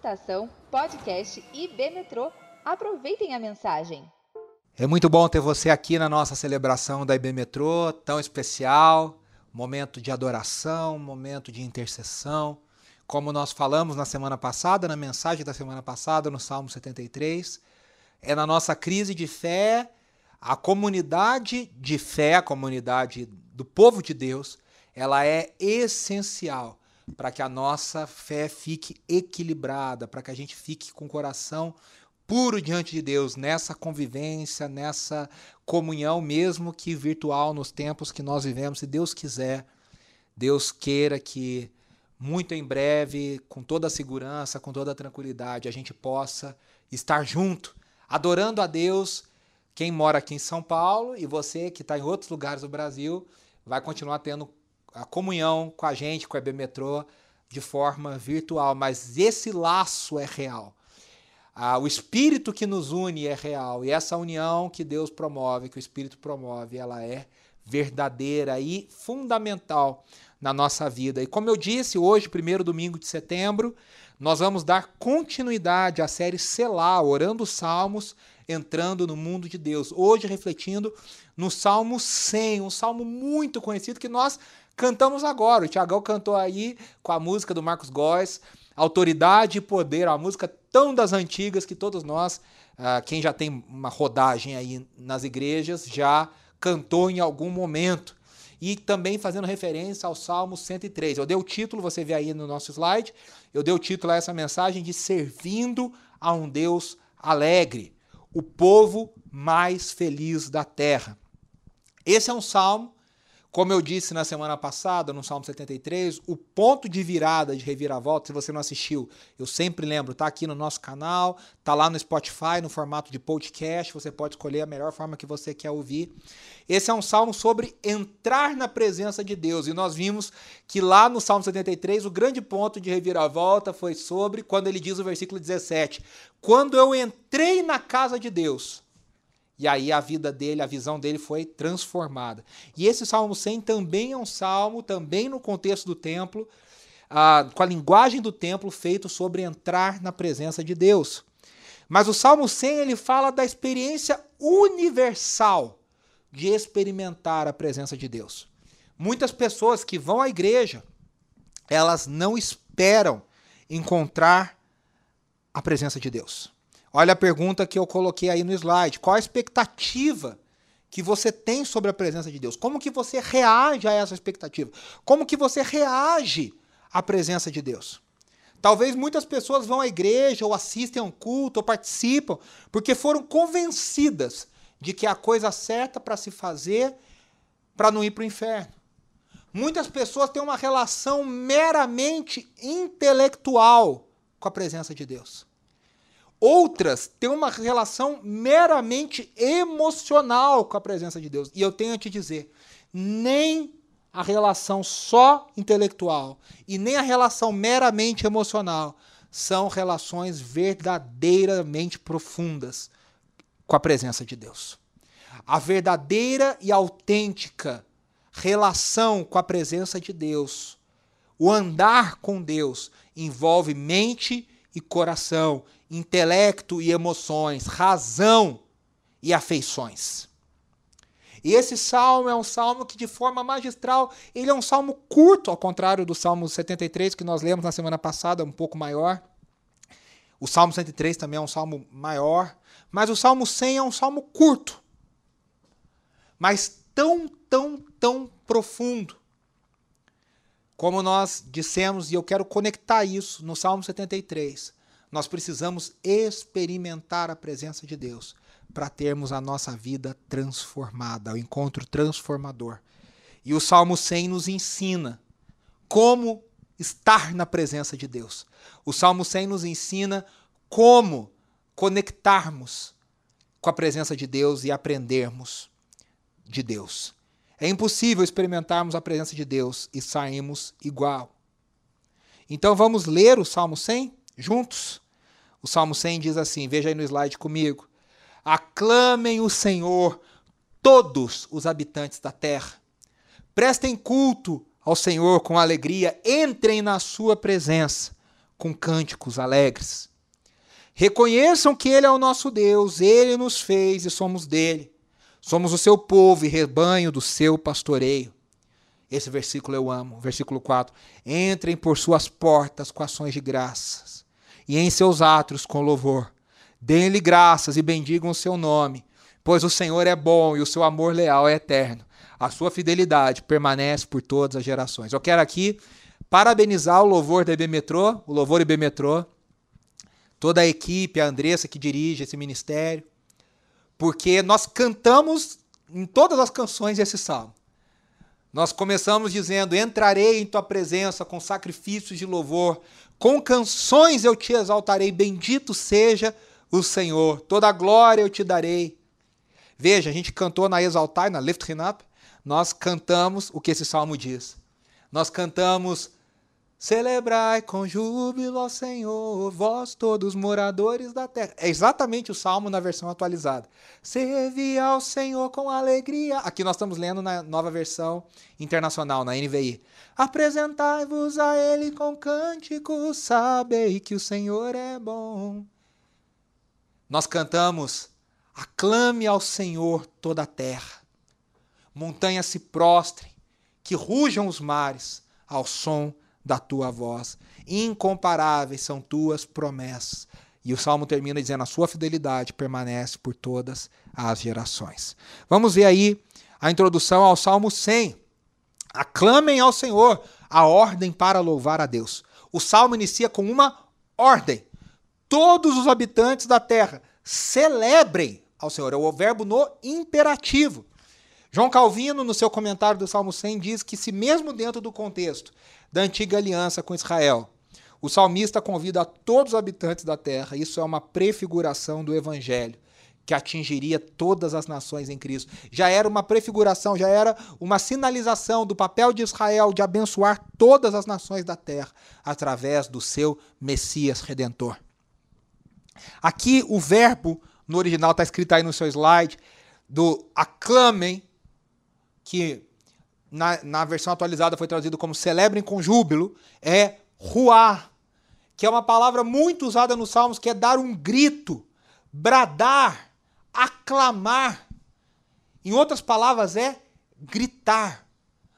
Estação Podcast IB Metrô. Aproveitem a mensagem. É muito bom ter você aqui na nossa celebração da IB Metrô, tão especial, momento de adoração, momento de intercessão. Como nós falamos na semana passada, na mensagem da semana passada, no Salmo 73, é na nossa crise de fé, a comunidade de fé, a comunidade do povo de Deus, ela é essencial para que a nossa fé fique equilibrada, para que a gente fique com o coração puro diante de Deus, nessa convivência, nessa comunhão, mesmo que virtual, nos tempos que nós vivemos. Se Deus quiser, Deus queira que muito em breve, com toda a segurança, com toda a tranquilidade, a gente possa estar junto, adorando a Deus. Quem mora aqui em São Paulo e você que está em outros lugares do Brasil vai continuar tendo a comunhão com a gente, com a EB Metrô, de forma virtual, mas esse laço é real. Ah, o espírito que nos une é real e essa união que Deus promove, que o Espírito promove, ela é verdadeira e fundamental na nossa vida. E como eu disse, hoje, primeiro domingo de setembro, nós vamos dar continuidade à série Selar, orando os salmos, entrando no mundo de Deus. Hoje refletindo no Salmo 100, um salmo muito conhecido que nós cantamos agora. O Tiagão cantou aí com a música do Marcos Góes, Autoridade e Poder, uma música tão das antigas que todos nós, ah, quem já tem uma rodagem aí nas igrejas, já cantou em algum momento. E também fazendo referência ao Salmo 103. Eu dei o título, você vê aí no nosso slide, eu dei o título a essa mensagem de Servindo a um Deus Alegre, o povo mais feliz da terra. Esse é um salmo como eu disse na semana passada, no Salmo 73, o ponto de virada de reviravolta, se você não assistiu, eu sempre lembro, tá aqui no nosso canal, tá lá no Spotify, no formato de podcast, você pode escolher a melhor forma que você quer ouvir. Esse é um salmo sobre entrar na presença de Deus, e nós vimos que lá no Salmo 73, o grande ponto de reviravolta foi sobre quando ele diz o versículo 17: Quando eu entrei na casa de Deus, e aí a vida dele, a visão dele foi transformada. E esse Salmo 100 também é um salmo, também no contexto do templo, ah, com a linguagem do templo, feito sobre entrar na presença de Deus. Mas o Salmo 100 ele fala da experiência universal de experimentar a presença de Deus. Muitas pessoas que vão à igreja, elas não esperam encontrar a presença de Deus. Olha a pergunta que eu coloquei aí no slide. Qual a expectativa que você tem sobre a presença de Deus? Como que você reage a essa expectativa? Como que você reage à presença de Deus? Talvez muitas pessoas vão à igreja ou assistem a um culto ou participam porque foram convencidas de que é a coisa certa para se fazer para não ir para o inferno. Muitas pessoas têm uma relação meramente intelectual com a presença de Deus. Outras têm uma relação meramente emocional com a presença de Deus. E eu tenho a te dizer, nem a relação só intelectual e nem a relação meramente emocional são relações verdadeiramente profundas com a presença de Deus. A verdadeira e autêntica relação com a presença de Deus, o andar com Deus, envolve mente e coração, intelecto e emoções, razão e afeições. E esse salmo é um salmo que, de forma magistral, ele é um salmo curto, ao contrário do Salmo 73, que nós lemos na semana passada, um pouco maior. O Salmo 103 também é um salmo maior. Mas o Salmo 100 é um salmo curto. Mas tão, tão, tão profundo. Como nós dissemos, e eu quero conectar isso no Salmo 73. Nós precisamos experimentar a presença de Deus para termos a nossa vida transformada, o encontro transformador. E o Salmo 100 nos ensina como estar na presença de Deus. O Salmo 100 nos ensina como conectarmos com a presença de Deus e aprendermos de Deus. É impossível experimentarmos a presença de Deus e sairmos igual. Então vamos ler o Salmo 100 juntos? O Salmo 100 diz assim: veja aí no slide comigo. Aclamem o Senhor, todos os habitantes da terra. Prestem culto ao Senhor com alegria, entrem na sua presença com cânticos alegres. Reconheçam que Ele é o nosso Deus, Ele nos fez e somos dele. Somos o seu povo e rebanho do seu pastoreio. Esse versículo eu amo. Versículo 4. Entrem por suas portas com ações de graças, e em seus átrios com louvor. Deem-lhe graças e bendigam o seu nome, pois o Senhor é bom e o seu amor leal é eterno. A sua fidelidade permanece por todas as gerações. Eu quero aqui parabenizar o louvor da IB Metrô, o louvor IB Metrô, toda a equipe, a Andressa que dirige esse ministério, porque nós cantamos em todas as canções esse salmo. Nós começamos dizendo: Entrarei em tua presença com sacrifícios de louvor, com canções eu te exaltarei, bendito seja o Senhor, toda a glória eu te darei. Veja, a gente cantou na Exaltai, na Lift Up, nós cantamos o que esse salmo diz. Nós cantamos Celebrai com júbilo ao Senhor, vós todos moradores da terra. É exatamente o salmo na versão atualizada. Servi ao Senhor com alegria. Aqui nós estamos lendo na nova versão internacional, na NVI. Apresentai-vos a Ele com cânticos, sabei que o Senhor é bom. Nós cantamos, aclame ao Senhor toda a terra. Montanhas se prostrem, que rujam os mares ao som da tua voz. Incomparáveis são tuas promessas. E o salmo termina dizendo: A sua fidelidade permanece por todas as gerações. Vamos ver aí a introdução ao salmo 100. Aclamem ao Senhor a ordem para louvar a Deus. O salmo inicia com uma ordem. Todos os habitantes da terra celebrem ao Senhor. É o verbo no imperativo. João Calvino, no seu comentário do Salmo 100, diz que, se mesmo dentro do contexto da antiga aliança com Israel, o salmista convida a todos os habitantes da terra, isso é uma prefiguração do evangelho que atingiria todas as nações em Cristo. Já era uma prefiguração, já era uma sinalização do papel de Israel de abençoar todas as nações da terra através do seu Messias redentor. Aqui o verbo no original está escrito aí no seu slide do aclamem que na, na versão atualizada foi traduzido como celebrem com júbilo, é ruar, que é uma palavra muito usada nos Salmos, que é dar um grito, bradar, aclamar. Em outras palavras, é gritar.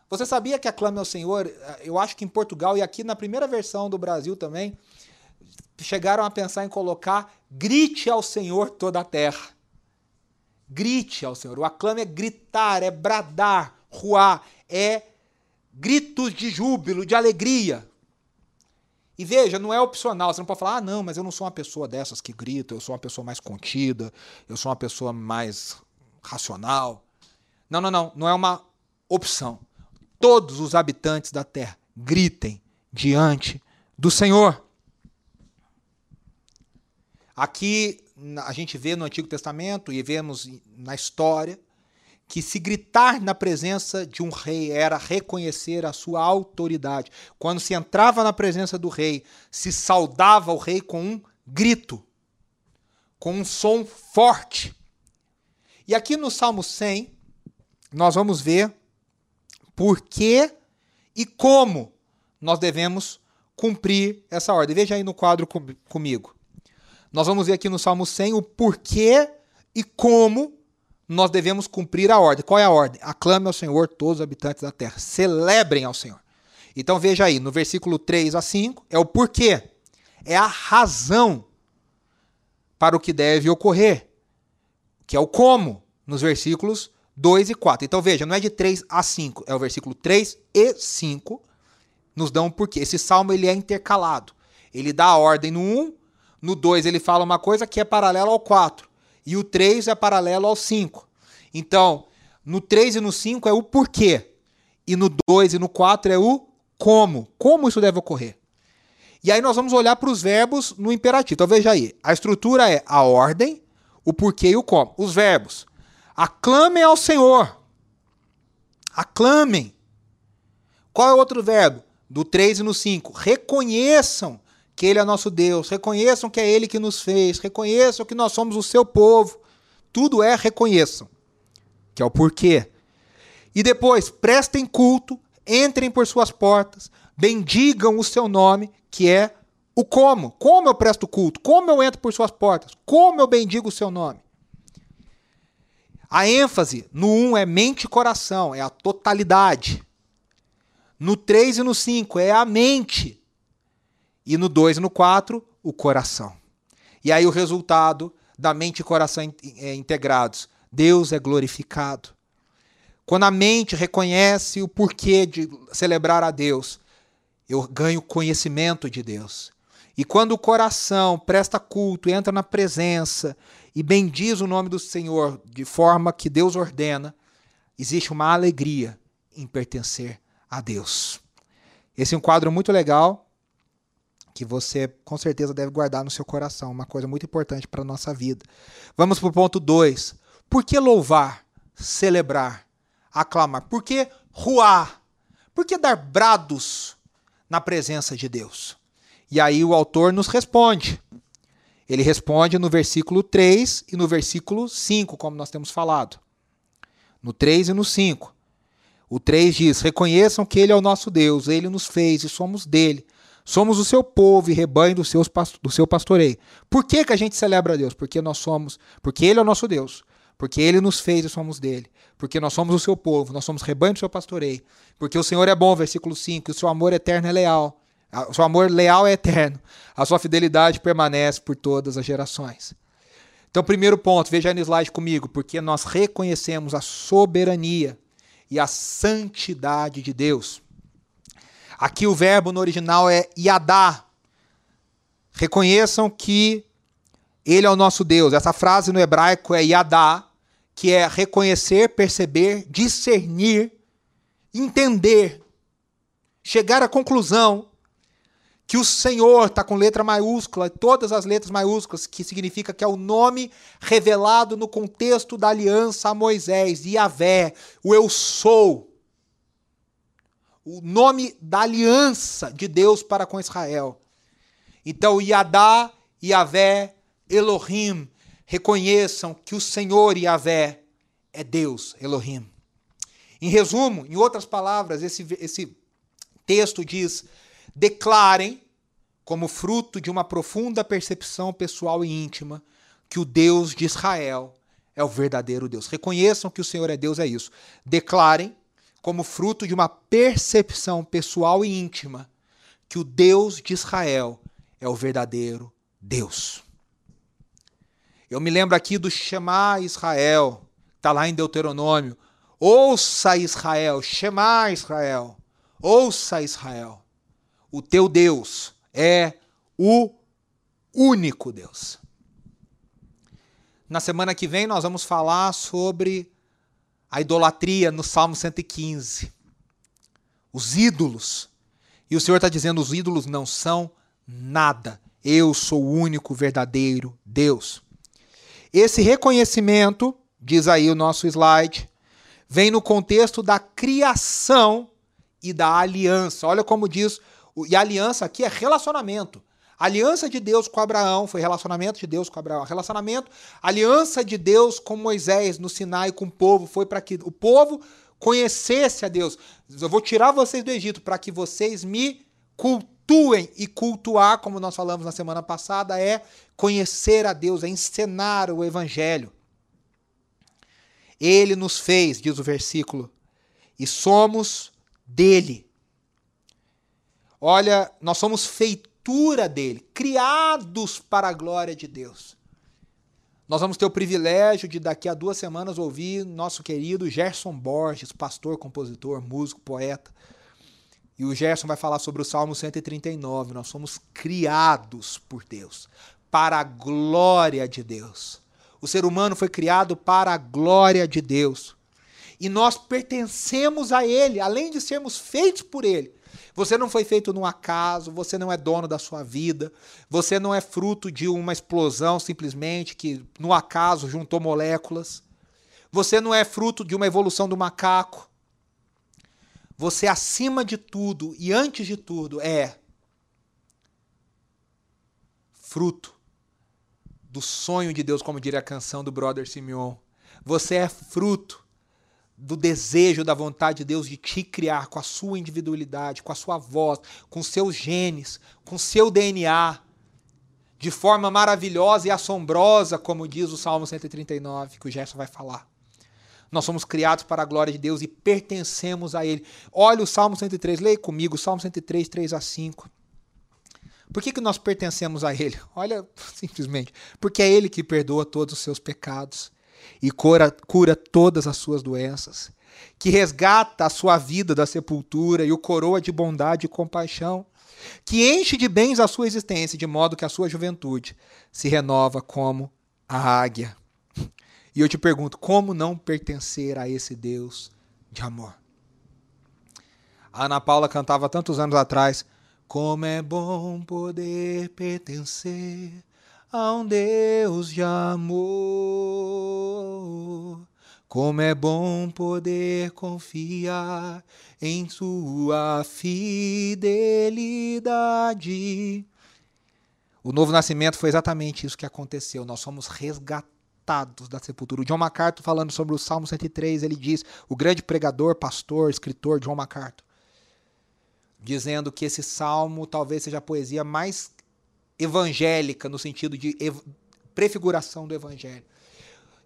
Você sabia que aclame ao Senhor? Eu acho que em Portugal e aqui na primeira versão do Brasil também, chegaram a pensar em colocar grite ao Senhor toda a terra. Grite ao Senhor. O aclame é gritar, é bradar, ruar, é gritos de júbilo, de alegria. E veja, não é opcional. Você não pode falar, ah, não, mas eu não sou uma pessoa dessas que grita, eu sou uma pessoa mais contida, eu sou uma pessoa mais racional. Não, não, não. Não é uma opção. Todos os habitantes da terra gritem diante do Senhor. Aqui a gente vê no Antigo Testamento e vemos na história que se gritar na presença de um rei era reconhecer a sua autoridade. Quando se entrava na presença do rei, se saudava o rei com um grito, com um som forte. E aqui no Salmo 100, nós vamos ver por que e como nós devemos cumprir essa ordem. Veja aí no quadro comigo. Nós vamos ver aqui no Salmo 100 o porquê e como nós devemos cumprir a ordem. Qual é a ordem? Aclame ao Senhor todos os habitantes da terra. Celebrem ao Senhor. Então veja aí, no versículo 3 a 5, é o porquê. É a razão para o que deve ocorrer. Que é o como, nos versículos 2 e 4. Então veja, não é de 3 a 5, é o versículo 3 e 5 nos dão um porquê. Esse salmo ele é intercalado. Ele dá a ordem no 1 no 2 ele fala uma coisa que é paralela ao 4. E o 3 é paralelo ao 5. Então, no 3 e no 5 é o porquê. E no 2 e no 4 é o como. Como isso deve ocorrer. E aí nós vamos olhar para os verbos no imperativo. Então veja aí. A estrutura é a ordem, o porquê e o como. Os verbos. Aclamem ao Senhor. Aclamem. Qual é o outro verbo? Do 3 e no 5. Reconheçam que Ele é nosso Deus, reconheçam que é Ele que nos fez, reconheçam que nós somos o seu povo. Tudo é reconheçam, que é o porquê. E depois, prestem culto, entrem por suas portas, bendigam o seu nome, que é o como, como eu presto culto, como eu entro por suas portas, como eu bendigo o seu nome. A ênfase no 1 um é mente e coração, é a totalidade. No 3 e no 5 é a mente. E no 2 e no 4, o coração. E aí o resultado da mente e coração é, integrados. Deus é glorificado. Quando a mente reconhece o porquê de celebrar a Deus, eu ganho conhecimento de Deus. E quando o coração presta culto, entra na presença e bendiz o nome do Senhor de forma que Deus ordena, existe uma alegria em pertencer a Deus. Esse é um quadro muito legal que você com certeza deve guardar no seu coração, uma coisa muito importante para a nossa vida. Vamos para o ponto 2. Por que louvar, celebrar, aclamar? Por que ruar? Por que dar brados na presença de Deus? E aí o autor nos responde. Ele responde no versículo 3 e no versículo 5, como nós temos falado. No 3 e no 5. O 3 diz: Reconheçam que Ele é o nosso Deus, Ele nos fez e somos dele. Somos o seu povo e rebanho do, do seu pastoreio. Por que, que a gente celebra a Deus? Porque nós somos, porque Ele é o nosso Deus, porque Ele nos fez e somos dele, porque nós somos o seu povo, nós somos rebanho do seu pastoreio, porque o Senhor é bom, versículo 5, e o seu amor eterno é leal. O seu amor leal é eterno. A sua fidelidade permanece por todas as gerações. Então, primeiro ponto, veja aí no slide comigo, porque nós reconhecemos a soberania e a santidade de Deus. Aqui o verbo no original é yadá. Reconheçam que ele é o nosso Deus. Essa frase no hebraico é yadá, que é reconhecer, perceber, discernir, entender, chegar à conclusão que o Senhor está com letra maiúscula, todas as letras maiúsculas, que significa que é o nome revelado no contexto da aliança a Moisés, Yahvé, o Eu Sou. O nome da aliança de Deus para com Israel. Então, Yadá, Yahvé, Elohim, reconheçam que o Senhor Yahvé é Deus, Elohim. Em resumo, em outras palavras, esse, esse texto diz declarem, como fruto de uma profunda percepção pessoal e íntima, que o Deus de Israel é o verdadeiro Deus. Reconheçam que o Senhor é Deus, é isso. Declarem, como fruto de uma percepção pessoal e íntima, que o Deus de Israel é o verdadeiro Deus. Eu me lembro aqui do Shema Israel, está lá em Deuteronômio. Ouça Israel, Shema Israel, ouça Israel o teu Deus é o único Deus. Na semana que vem nós vamos falar sobre a idolatria no Salmo 115. Os ídolos. E o Senhor está dizendo: os ídolos não são nada. Eu sou o único verdadeiro Deus. Esse reconhecimento, diz aí o nosso slide, vem no contexto da criação e da aliança. Olha como diz e aliança aqui é relacionamento. Aliança de Deus com Abraão foi relacionamento de Deus com Abraão. Relacionamento, aliança de Deus com Moisés no Sinai com o povo foi para que o povo conhecesse a Deus. Eu vou tirar vocês do Egito para que vocês me cultuem e cultuar, como nós falamos na semana passada, é conhecer a Deus, é encenar o evangelho. Ele nos fez, diz o versículo, e somos dele. Olha, nós somos feitura dele, criados para a glória de Deus. Nós vamos ter o privilégio de daqui a duas semanas ouvir nosso querido Gerson Borges, pastor, compositor, músico, poeta. E o Gerson vai falar sobre o Salmo 139. Nós somos criados por Deus, para a glória de Deus. O ser humano foi criado para a glória de Deus. E nós pertencemos a Ele, além de sermos feitos por Ele. Você não foi feito no acaso, você não é dono da sua vida, você não é fruto de uma explosão simplesmente que no acaso juntou moléculas. Você não é fruto de uma evolução do macaco. Você, acima de tudo e antes de tudo, é fruto do sonho de Deus, como diria a canção do brother Simeon. Você é fruto do desejo, da vontade de Deus de te criar com a sua individualidade, com a sua voz, com seus genes, com seu DNA, de forma maravilhosa e assombrosa, como diz o Salmo 139, que o Gerson vai falar. Nós somos criados para a glória de Deus e pertencemos a Ele. Olha o Salmo 103, leia comigo, Salmo 103, 3 a 5. Por que, que nós pertencemos a Ele? Olha, simplesmente, porque é Ele que perdoa todos os seus pecados e cura, cura todas as suas doenças, que resgata a sua vida da sepultura e o coroa de bondade e compaixão, que enche de bens a sua existência, de modo que a sua juventude se renova como a águia. E eu te pergunto, como não pertencer a esse Deus de amor? A Ana Paula cantava tantos anos atrás: Como é bom poder pertencer a um Deus de amor. Como é bom poder confiar em Sua fidelidade. O novo nascimento foi exatamente isso que aconteceu. Nós somos resgatados da sepultura. O John MacArthur, falando sobre o Salmo 103, ele diz: o grande pregador, pastor, escritor John MacArthur, dizendo que esse salmo talvez seja a poesia mais evangélica, no sentido de prefiguração do evangelho.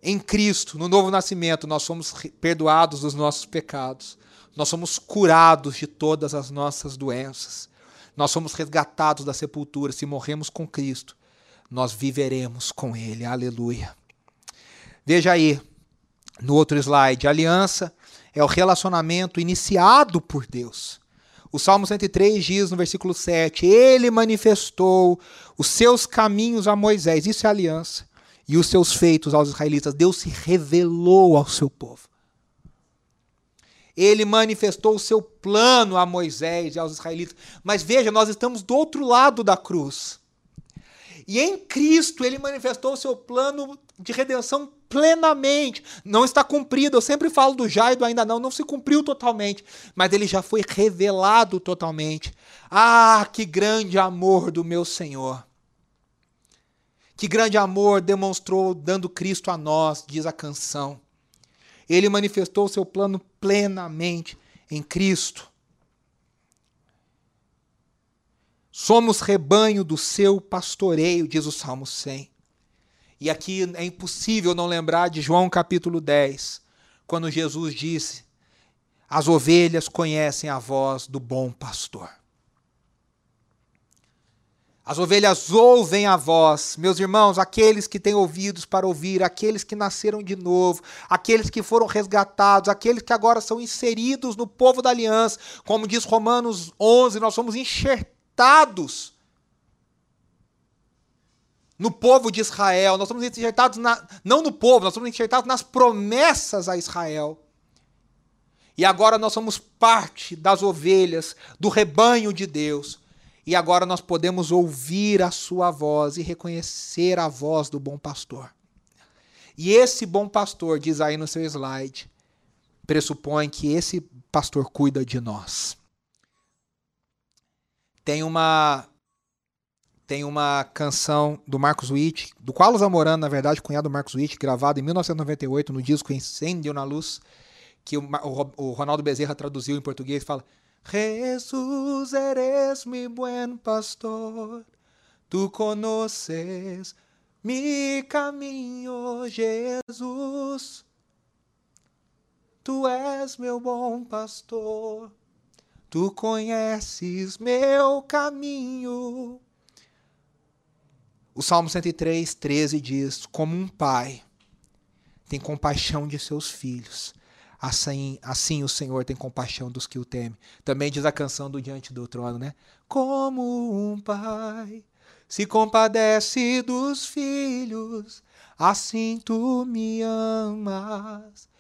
Em Cristo, no novo nascimento, nós somos perdoados dos nossos pecados. Nós somos curados de todas as nossas doenças. Nós somos resgatados da sepultura. Se morremos com Cristo, nós viveremos com Ele. Aleluia. Veja aí, no outro slide, aliança é o relacionamento iniciado por Deus. O Salmo 103 diz no versículo 7: Ele manifestou os seus caminhos a Moisés, isso é aliança, e os seus feitos aos israelitas. Deus se revelou ao seu povo. Ele manifestou o seu plano a Moisés e aos israelitas. Mas veja, nós estamos do outro lado da cruz. E em Cristo ele manifestou o seu plano de redenção plenamente. Não está cumprido. Eu sempre falo do já e do ainda não. Não se cumpriu totalmente. Mas ele já foi revelado totalmente. Ah, que grande amor do meu Senhor. Que grande amor demonstrou dando Cristo a nós, diz a canção. Ele manifestou o seu plano plenamente em Cristo. Somos rebanho do seu pastoreio, diz o Salmo 100. E aqui é impossível não lembrar de João capítulo 10, quando Jesus disse: As ovelhas conhecem a voz do bom pastor. As ovelhas ouvem a voz, meus irmãos, aqueles que têm ouvidos para ouvir, aqueles que nasceram de novo, aqueles que foram resgatados, aqueles que agora são inseridos no povo da aliança, como diz Romanos 11, nós somos enxertados no povo de Israel, nós somos enxertados na, não no povo, nós somos enxertados nas promessas a Israel. E agora nós somos parte das ovelhas, do rebanho de Deus. E agora nós podemos ouvir a sua voz e reconhecer a voz do bom pastor. E esse bom pastor, diz aí no seu slide, pressupõe que esse pastor cuida de nós. Tem uma tem uma canção do Marcos Witt, do Carlos Zamorano, na verdade, cunhado do Marcos Witt, gravado em 1998 no disco Incêndio na Luz, que o, o, o Ronaldo Bezerra traduziu em português e fala: Jesus eres mi buen pastor, tu conoces mi caminho, Jesus. Tu és meu bom pastor, tu conheces meu caminho. O Salmo 103, 13 diz: Como um pai tem compaixão de seus filhos, assim, assim o Senhor tem compaixão dos que o temem. Também diz a canção do Diante do Trono, né? Como um pai se compadece dos filhos, assim tu me amas.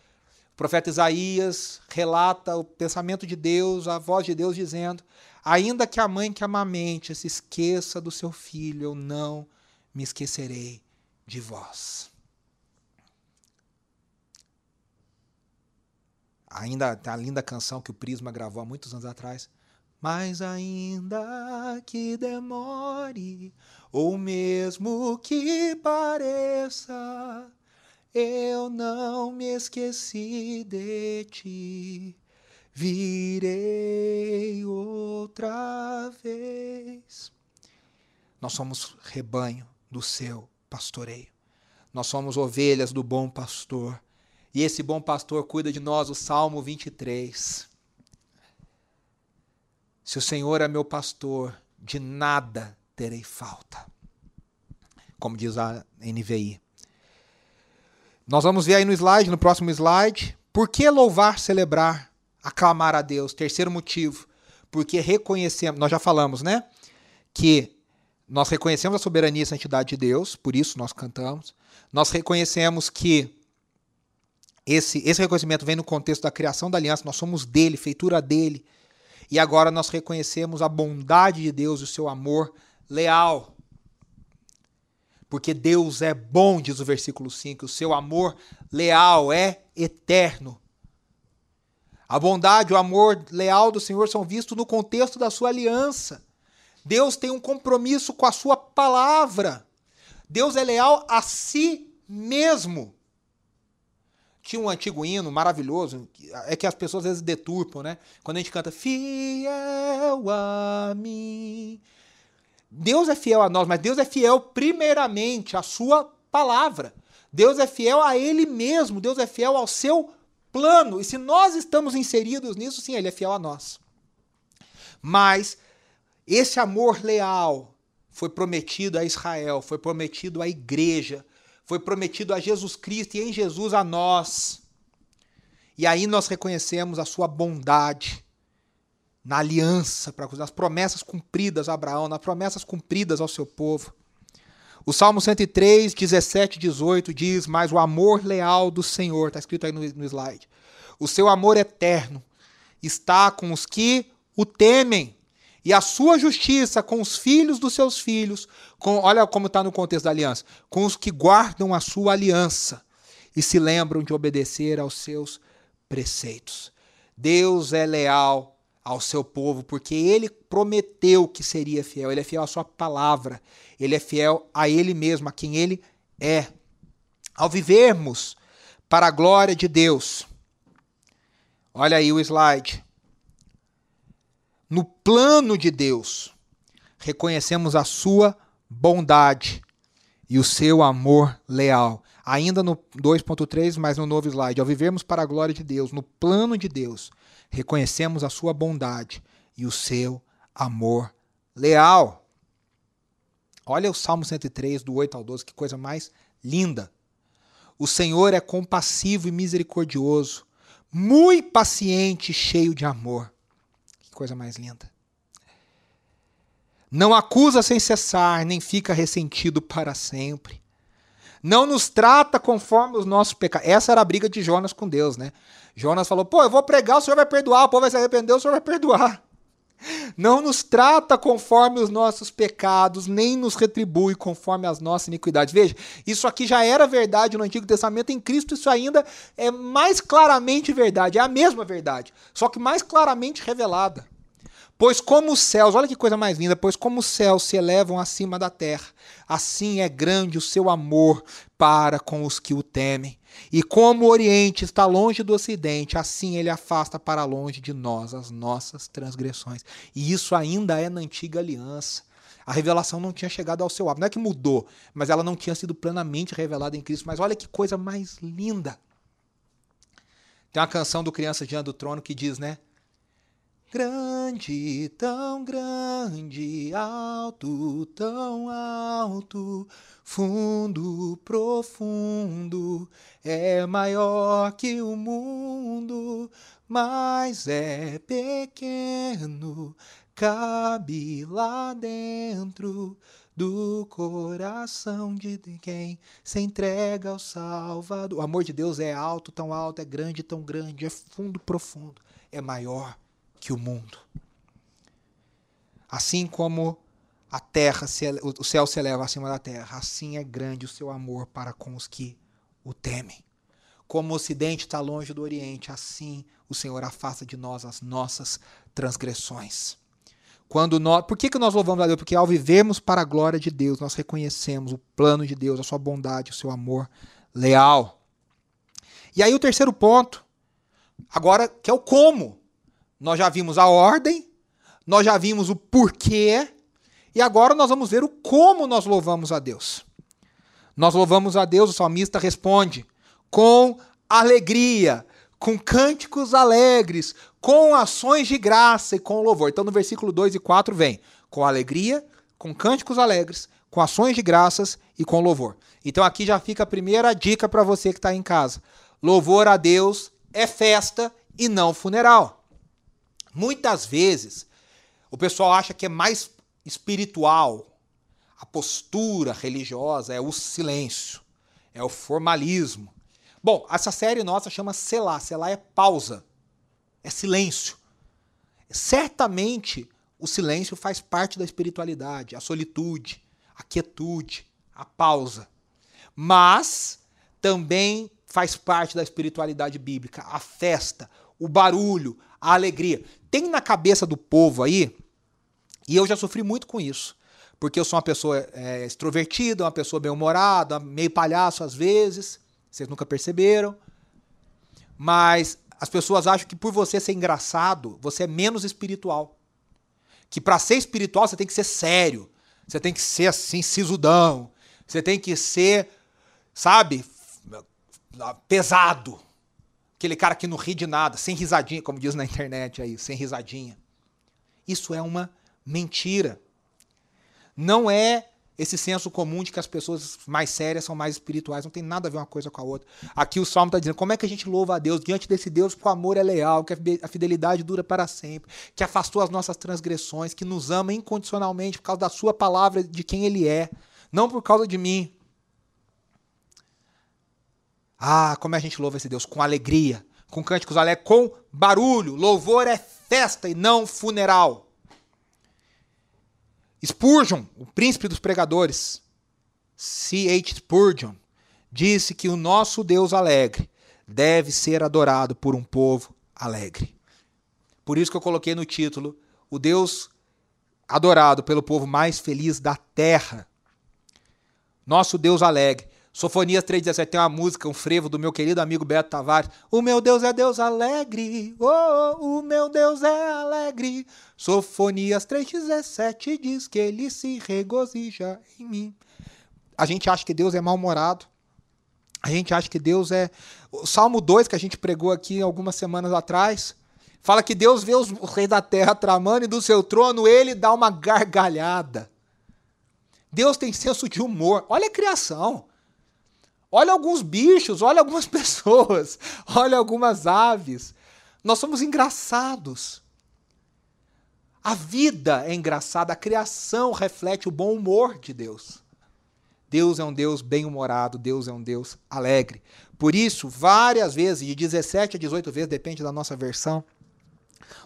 O profeta Isaías relata o pensamento de Deus, a voz de Deus dizendo: Ainda que a mãe que amamente se esqueça do seu filho, eu não me esquecerei de vós. Ainda a linda canção que o Prisma gravou há muitos anos atrás. Mas ainda que demore, ou mesmo que pareça, eu não me esqueci de ti. Virei outra vez. Nós somos rebanho do seu pastoreio. Nós somos ovelhas do bom pastor. E esse bom pastor cuida de nós, o Salmo 23. Se o Senhor é meu pastor, de nada terei falta. Como diz a NVI. Nós vamos ver aí no slide, no próximo slide, por que louvar, celebrar, aclamar a Deus? Terceiro motivo, porque reconhecemos, nós já falamos, né? Que nós reconhecemos a soberania e santidade de Deus, por isso nós cantamos. Nós reconhecemos que esse, esse reconhecimento vem no contexto da criação da aliança, nós somos dele, feitura dele. E agora nós reconhecemos a bondade de Deus e o seu amor leal. Porque Deus é bom, diz o versículo 5, o seu amor leal é eterno. A bondade, o amor leal do Senhor são vistos no contexto da sua aliança. Deus tem um compromisso com a sua palavra. Deus é leal a si mesmo. Tinha um antigo hino maravilhoso, é que as pessoas às vezes deturpam, né? Quando a gente canta Fiel a mim. Deus é fiel a nós, mas Deus é fiel primeiramente à sua palavra. Deus é fiel a ele mesmo, Deus é fiel ao seu plano. E se nós estamos inseridos nisso, sim, ele é fiel a nós. Mas esse amor leal foi prometido a Israel, foi prometido à igreja, foi prometido a Jesus Cristo e em Jesus a nós. E aí nós reconhecemos a sua bondade na aliança, nas promessas cumpridas a Abraão, nas promessas cumpridas ao seu povo. O Salmo 103, 17 e 18 diz: Mas o amor leal do Senhor, está escrito aí no, no slide, o seu amor eterno está com os que o temem e a sua justiça com os filhos dos seus filhos, com, olha como está no contexto da aliança, com os que guardam a sua aliança e se lembram de obedecer aos seus preceitos. Deus é leal ao seu povo, porque ele prometeu que seria fiel, ele é fiel à sua palavra, ele é fiel a ele mesmo, a quem ele é. Ao vivermos para a glória de Deus, olha aí o slide no plano de Deus, reconhecemos a sua bondade e o seu amor leal. Ainda no 2.3, mas no novo slide, ao vivermos para a glória de Deus, no plano de Deus, reconhecemos a sua bondade e o seu amor leal. Olha o Salmo 103, do 8 ao 12, que coisa mais linda. O Senhor é compassivo e misericordioso, muito paciente e cheio de amor coisa mais linda. Não acusa sem cessar, nem fica ressentido para sempre. Não nos trata conforme os nossos pecados. Essa era a briga de Jonas com Deus, né? Jonas falou: pô, eu vou pregar, o senhor vai perdoar, o povo vai se arrepender, o senhor vai perdoar. Não nos trata conforme os nossos pecados, nem nos retribui conforme as nossas iniquidades. Veja, isso aqui já era verdade no Antigo Testamento, em Cristo isso ainda é mais claramente verdade, é a mesma verdade, só que mais claramente revelada. Pois como os céus, olha que coisa mais linda, pois como os céus se elevam acima da terra, assim é grande o seu amor para com os que o temem. E como o Oriente está longe do Ocidente, assim ele afasta para longe de nós as nossas transgressões. E isso ainda é na antiga aliança. A revelação não tinha chegado ao seu ápice. Não é que mudou, mas ela não tinha sido plenamente revelada em Cristo. Mas olha que coisa mais linda. Tem uma canção do Criança Diante do Trono que diz, né? Grande, tão grande, alto, tão alto, fundo, profundo, é maior que o mundo, mas é pequeno, cabe lá dentro do coração de quem se entrega ao Salvador. O amor de Deus é alto, tão alto, é grande, tão grande, é fundo, profundo, é maior que o mundo. Assim como a terra, o céu se eleva acima da terra, assim é grande o seu amor para com os que o temem. Como o ocidente está longe do oriente, assim o Senhor afasta de nós as nossas transgressões. Quando nós, por que, que nós louvamos a Deus? Porque ao vivermos para a glória de Deus, nós reconhecemos o plano de Deus, a sua bondade, o seu amor leal. E aí o terceiro ponto, agora que é o como. Nós já vimos a ordem, nós já vimos o porquê, e agora nós vamos ver o como nós louvamos a Deus. Nós louvamos a Deus, o salmista responde, com alegria, com cânticos alegres, com ações de graça e com louvor. Então no versículo 2 e 4 vem com alegria, com cânticos alegres, com ações de graças e com louvor. Então aqui já fica a primeira dica para você que está em casa. Louvor a Deus é festa e não funeral. Muitas vezes o pessoal acha que é mais espiritual, a postura religiosa é o silêncio, é o formalismo. Bom, essa série nossa chama Selá. Selá é pausa, é silêncio. Certamente o silêncio faz parte da espiritualidade, a solitude, a quietude, a pausa. Mas também faz parte da espiritualidade bíblica, a festa, o barulho, a alegria. Tem na cabeça do povo aí, e eu já sofri muito com isso, porque eu sou uma pessoa é, extrovertida, uma pessoa bem-humorada, meio palhaço às vezes, vocês nunca perceberam, mas as pessoas acham que por você ser engraçado, você é menos espiritual. Que para ser espiritual você tem que ser sério, você tem que ser assim, sisudão, você tem que ser, sabe, pesado. Aquele cara que não ri de nada, sem risadinha, como diz na internet aí, sem risadinha. Isso é uma mentira. Não é esse senso comum de que as pessoas mais sérias são mais espirituais. Não tem nada a ver uma coisa com a outra. Aqui o Salmo está dizendo como é que a gente louva a Deus diante desse Deus que o amor é leal, que a fidelidade dura para sempre, que afastou as nossas transgressões, que nos ama incondicionalmente por causa da sua palavra, de quem ele é, não por causa de mim. Ah, como a gente louva esse Deus com alegria, com cânticos alegres, com barulho. Louvor é festa e não funeral. Spurgeon, o príncipe dos pregadores, C.H. Spurgeon, disse que o nosso Deus alegre deve ser adorado por um povo alegre. Por isso que eu coloquei no título o Deus adorado pelo povo mais feliz da terra. Nosso Deus alegre Sofonias 3,17 tem uma música, um frevo do meu querido amigo Beto Tavares. O meu Deus é Deus alegre, oh, o meu Deus é alegre. Sofonias 3,17 diz que ele se regozija em mim. A gente acha que Deus é mal-humorado. A gente acha que Deus é. O Salmo 2, que a gente pregou aqui algumas semanas atrás, fala que Deus vê os reis da terra tramando e do seu trono ele dá uma gargalhada. Deus tem senso de humor. Olha a criação. Olha alguns bichos, olha algumas pessoas, olha algumas aves. Nós somos engraçados. A vida é engraçada, a criação reflete o bom humor de Deus. Deus é um Deus bem-humorado, Deus é um Deus alegre. Por isso, várias vezes, de 17 a 18 vezes, depende da nossa versão,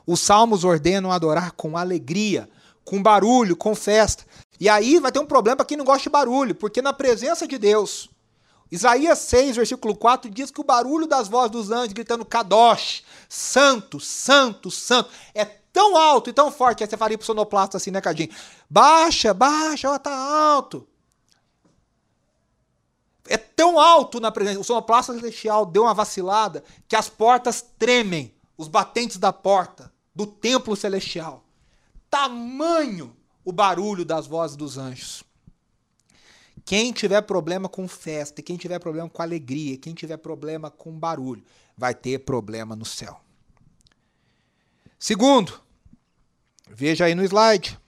os salmos ordenam adorar com alegria, com barulho, com festa. E aí vai ter um problema para quem não gosta de barulho, porque na presença de Deus, Isaías 6, versículo 4 diz que o barulho das vozes dos anjos gritando Kadosh, santo, santo, santo, é tão alto e tão forte, aí você faria pro sonoplasta assim, né, Cadinho? Baixa, baixa, ó, tá alto. É tão alto na presença, o sonoplasta celestial deu uma vacilada que as portas tremem, os batentes da porta do templo celestial. Tamanho o barulho das vozes dos anjos. Quem tiver problema com festa, quem tiver problema com alegria, quem tiver problema com barulho, vai ter problema no céu. Segundo, veja aí no slide.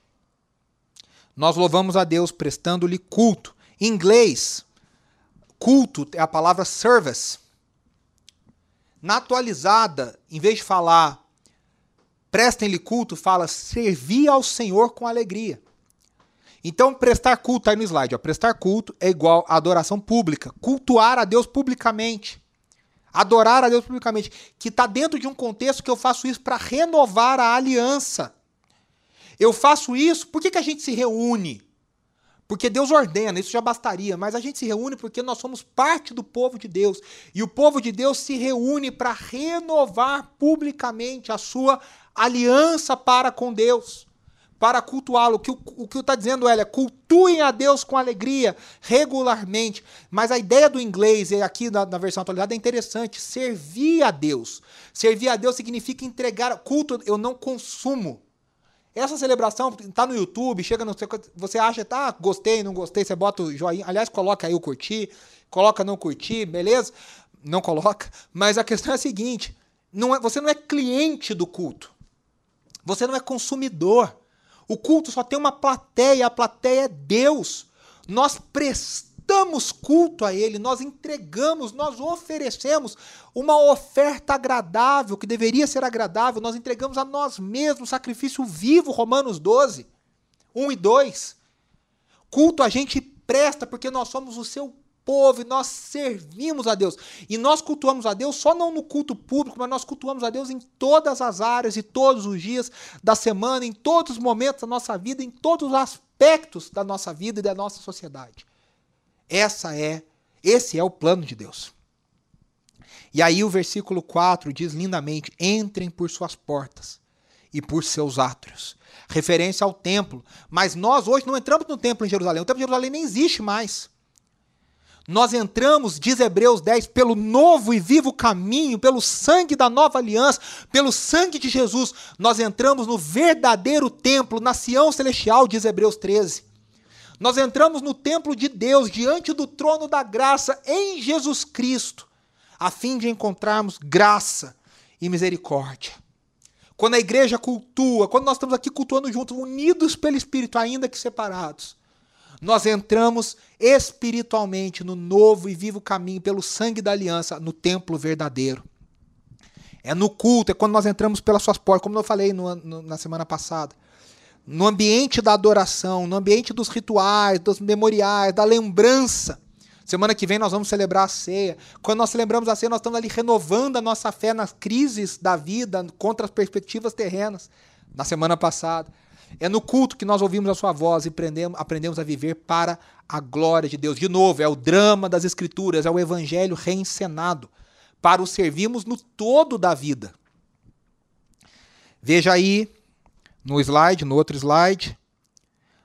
Nós louvamos a Deus prestando-lhe culto. Em inglês, culto é a palavra service. Na atualizada, em vez de falar prestem-lhe culto, fala servir ao Senhor com alegria. Então, prestar culto, aí no slide, ó, prestar culto é igual a adoração pública, cultuar a Deus publicamente. Adorar a Deus publicamente, que está dentro de um contexto que eu faço isso para renovar a aliança. Eu faço isso, por que, que a gente se reúne? Porque Deus ordena, isso já bastaria, mas a gente se reúne porque nós somos parte do povo de Deus. E o povo de Deus se reúne para renovar publicamente a sua aliança para com Deus para cultuá-lo. O que o que está dizendo ela é cultuem a Deus com alegria, regularmente. Mas a ideia do inglês, aqui na, na, versão atualizada, é interessante. Servir a Deus. Servir a Deus significa entregar culto, eu não consumo. Essa celebração está no YouTube, chega no. Você acha, tá, gostei, não gostei, você bota o joinha. Aliás, coloca aí o curtir, coloca não curtir, beleza? Não coloca. Mas a questão é a seguinte: não é, você não é cliente do culto. Você não é consumidor. O culto só tem uma plateia, a plateia é Deus. Nós prestamos culto a Ele, nós entregamos, nós oferecemos uma oferta agradável, que deveria ser agradável, nós entregamos a nós mesmos sacrifício vivo, Romanos 12, 1 e 2. Culto a gente presta porque nós somos o seu povo e nós servimos a Deus. E nós cultuamos a Deus só não no culto público, mas nós cultuamos a Deus em todas as áreas e todos os dias da semana, em todos os momentos da nossa vida, em todos os aspectos da nossa vida e da nossa sociedade. Essa é, esse é o plano de Deus. E aí o versículo 4 diz lindamente: "Entrem por suas portas e por seus átrios". Referência ao templo. Mas nós hoje não entramos no templo em Jerusalém. O templo de Jerusalém nem existe mais. Nós entramos, diz Hebreus 10, pelo novo e vivo caminho, pelo sangue da nova aliança, pelo sangue de Jesus. Nós entramos no verdadeiro templo, na Sião celestial, diz Hebreus 13. Nós entramos no templo de Deus, diante do trono da graça, em Jesus Cristo, a fim de encontrarmos graça e misericórdia. Quando a igreja cultua, quando nós estamos aqui cultuando juntos, unidos pelo Espírito, ainda que separados, nós entramos espiritualmente no novo e vivo caminho pelo sangue da aliança, no templo verdadeiro. É no culto, é quando nós entramos pelas suas portas, como eu falei no, no, na semana passada. No ambiente da adoração, no ambiente dos rituais, dos memoriais, da lembrança. Semana que vem nós vamos celebrar a ceia. Quando nós celebramos a ceia, nós estamos ali renovando a nossa fé nas crises da vida contra as perspectivas terrenas. Na semana passada. É no culto que nós ouvimos a sua voz e aprendemos, aprendemos a viver para a glória de Deus. De novo, é o drama das Escrituras, é o evangelho reencenado para o servirmos no todo da vida. Veja aí no slide, no outro slide,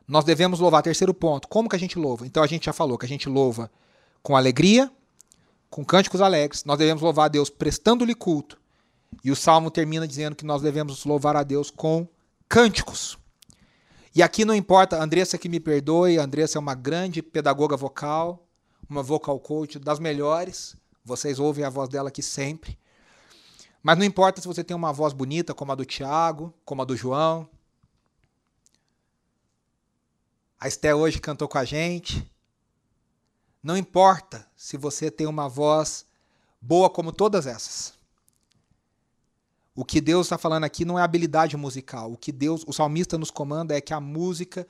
nós devemos louvar. Terceiro ponto, como que a gente louva? Então a gente já falou que a gente louva com alegria, com cânticos alegres. Nós devemos louvar a Deus prestando-lhe culto. E o salmo termina dizendo que nós devemos louvar a Deus com cânticos. E aqui não importa, Andressa que me perdoe, Andressa é uma grande pedagoga vocal, uma vocal coach das melhores. Vocês ouvem a voz dela aqui sempre. Mas não importa se você tem uma voz bonita como a do Tiago, como a do João. A Esté hoje cantou com a gente. Não importa se você tem uma voz boa como todas essas. O que Deus está falando aqui não é habilidade musical. O que Deus, o salmista nos comanda é que a música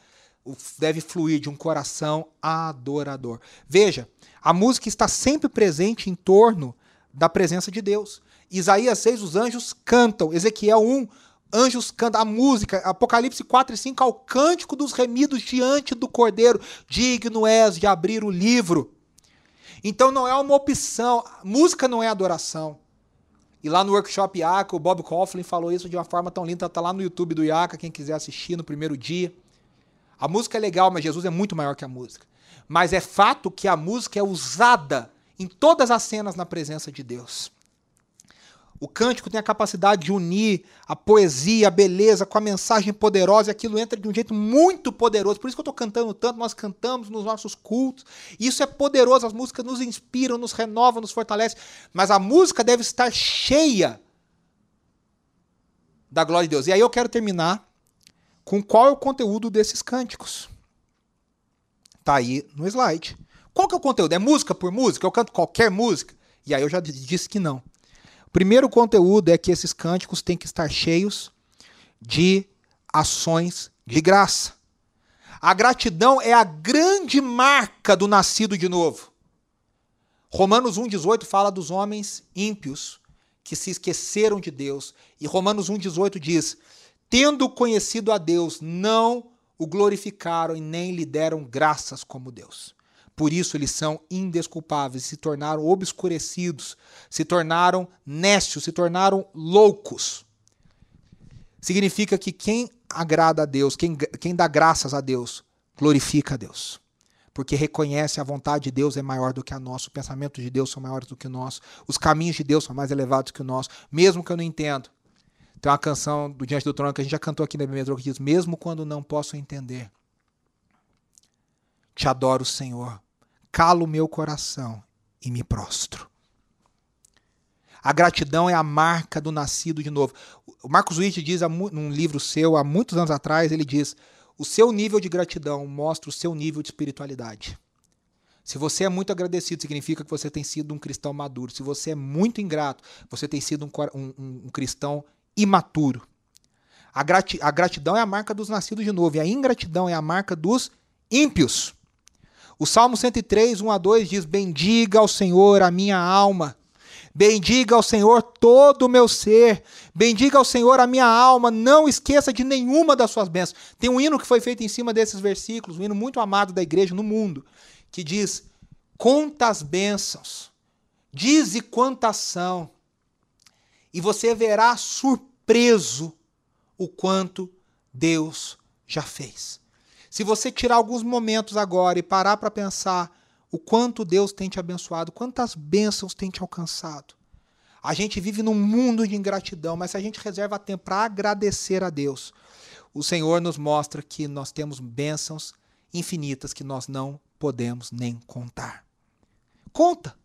deve fluir de um coração adorador. Veja, a música está sempre presente em torno da presença de Deus. Isaías 6, os anjos cantam. Ezequiel 1, anjos cantam. A música, Apocalipse 4 e 5, ao cântico dos remidos diante do cordeiro. Digno és de abrir o livro. Então não é uma opção. Música não é adoração. E lá no workshop IACA, o Bob Coughlin falou isso de uma forma tão linda, tá lá no YouTube do IACA, quem quiser assistir no primeiro dia. A música é legal, mas Jesus é muito maior que a música. Mas é fato que a música é usada em todas as cenas na presença de Deus. O cântico tem a capacidade de unir a poesia, a beleza com a mensagem poderosa, e aquilo entra de um jeito muito poderoso. Por isso que eu estou cantando tanto, nós cantamos nos nossos cultos. Isso é poderoso, as músicas nos inspiram, nos renovam, nos fortalecem. Mas a música deve estar cheia da glória de Deus. E aí eu quero terminar com qual é o conteúdo desses cânticos. Está aí no slide. Qual que é o conteúdo? É música por música? Eu canto qualquer música? E aí eu já disse que não. Primeiro conteúdo é que esses cânticos têm que estar cheios de ações de graça. A gratidão é a grande marca do nascido de novo. Romanos 1,18 fala dos homens ímpios que se esqueceram de Deus. E Romanos 1,18 diz: Tendo conhecido a Deus, não o glorificaram e nem lhe deram graças como Deus. Por isso eles são indesculpáveis, se tornaram obscurecidos, se tornaram nécios, se tornaram loucos. Significa que quem agrada a Deus, quem, quem dá graças a Deus, glorifica a Deus. Porque reconhece a vontade de Deus é maior do que a nossa, o pensamento de Deus são maiores do que o nosso, os caminhos de Deus são mais elevados que o nosso, mesmo que eu não entendo. Tem uma canção do Diante do Trono que a gente já cantou aqui na Bíblia que diz: Mesmo quando não posso entender, te adoro, Senhor, calo meu coração e me prostro. A gratidão é a marca do nascido de novo. O Marcos Witt diz num livro seu, há muitos anos atrás, ele diz: o seu nível de gratidão mostra o seu nível de espiritualidade. Se você é muito agradecido, significa que você tem sido um cristão maduro. Se você é muito ingrato, você tem sido um, um, um cristão imaturo. A, grati a gratidão é a marca dos nascidos de novo, e a ingratidão é a marca dos ímpios. O Salmo 103, 1 a 2 diz: Bendiga ao Senhor a minha alma Bendiga ao Senhor todo o meu ser. Bendiga ao Senhor a minha alma. Não esqueça de nenhuma das suas bênçãos. Tem um hino que foi feito em cima desses versículos, um hino muito amado da igreja no mundo, que diz: Conta as bênçãos, dize quantas são, e você verá surpreso o quanto Deus já fez. Se você tirar alguns momentos agora e parar para pensar o quanto Deus tem te abençoado, quantas bênçãos tem te alcançado. A gente vive num mundo de ingratidão, mas se a gente reserva tempo para agradecer a Deus, o Senhor nos mostra que nós temos bênçãos infinitas que nós não podemos nem contar. Conta!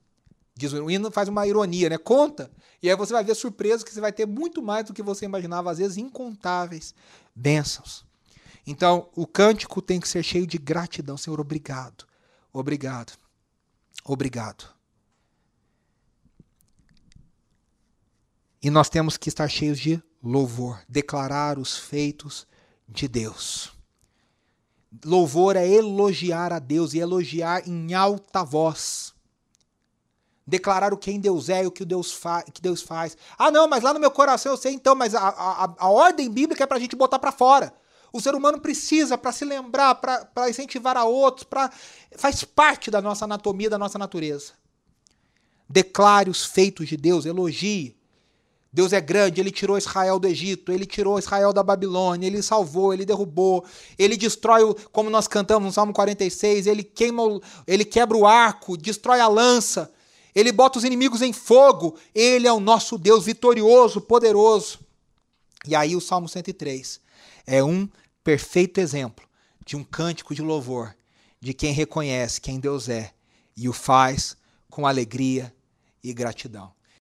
Diz o hino faz uma ironia, né? Conta. E aí você vai ver surpresa que você vai ter muito mais do que você imaginava, às vezes incontáveis bênçãos. Então, o cântico tem que ser cheio de gratidão. Senhor, obrigado. Obrigado. Obrigado. E nós temos que estar cheios de louvor, declarar os feitos de Deus. Louvor é elogiar a Deus e elogiar em alta voz. Declarar o quem Deus é e o que Deus, que Deus faz. Ah, não, mas lá no meu coração eu sei então, mas a, a, a ordem bíblica é para a gente botar para fora. O ser humano precisa para se lembrar, para incentivar a outros, para faz parte da nossa anatomia, da nossa natureza. Declare os feitos de Deus, elogie. Deus é grande, ele tirou Israel do Egito, ele tirou Israel da Babilônia, ele salvou, ele derrubou, ele destrói, o, como nós cantamos no Salmo 46, ele queima, ele quebra o arco, destrói a lança, ele bota os inimigos em fogo, ele é o nosso Deus vitorioso, poderoso. E aí o Salmo 103 é um perfeito exemplo de um cântico de louvor de quem reconhece quem Deus é e o faz com alegria e gratidão.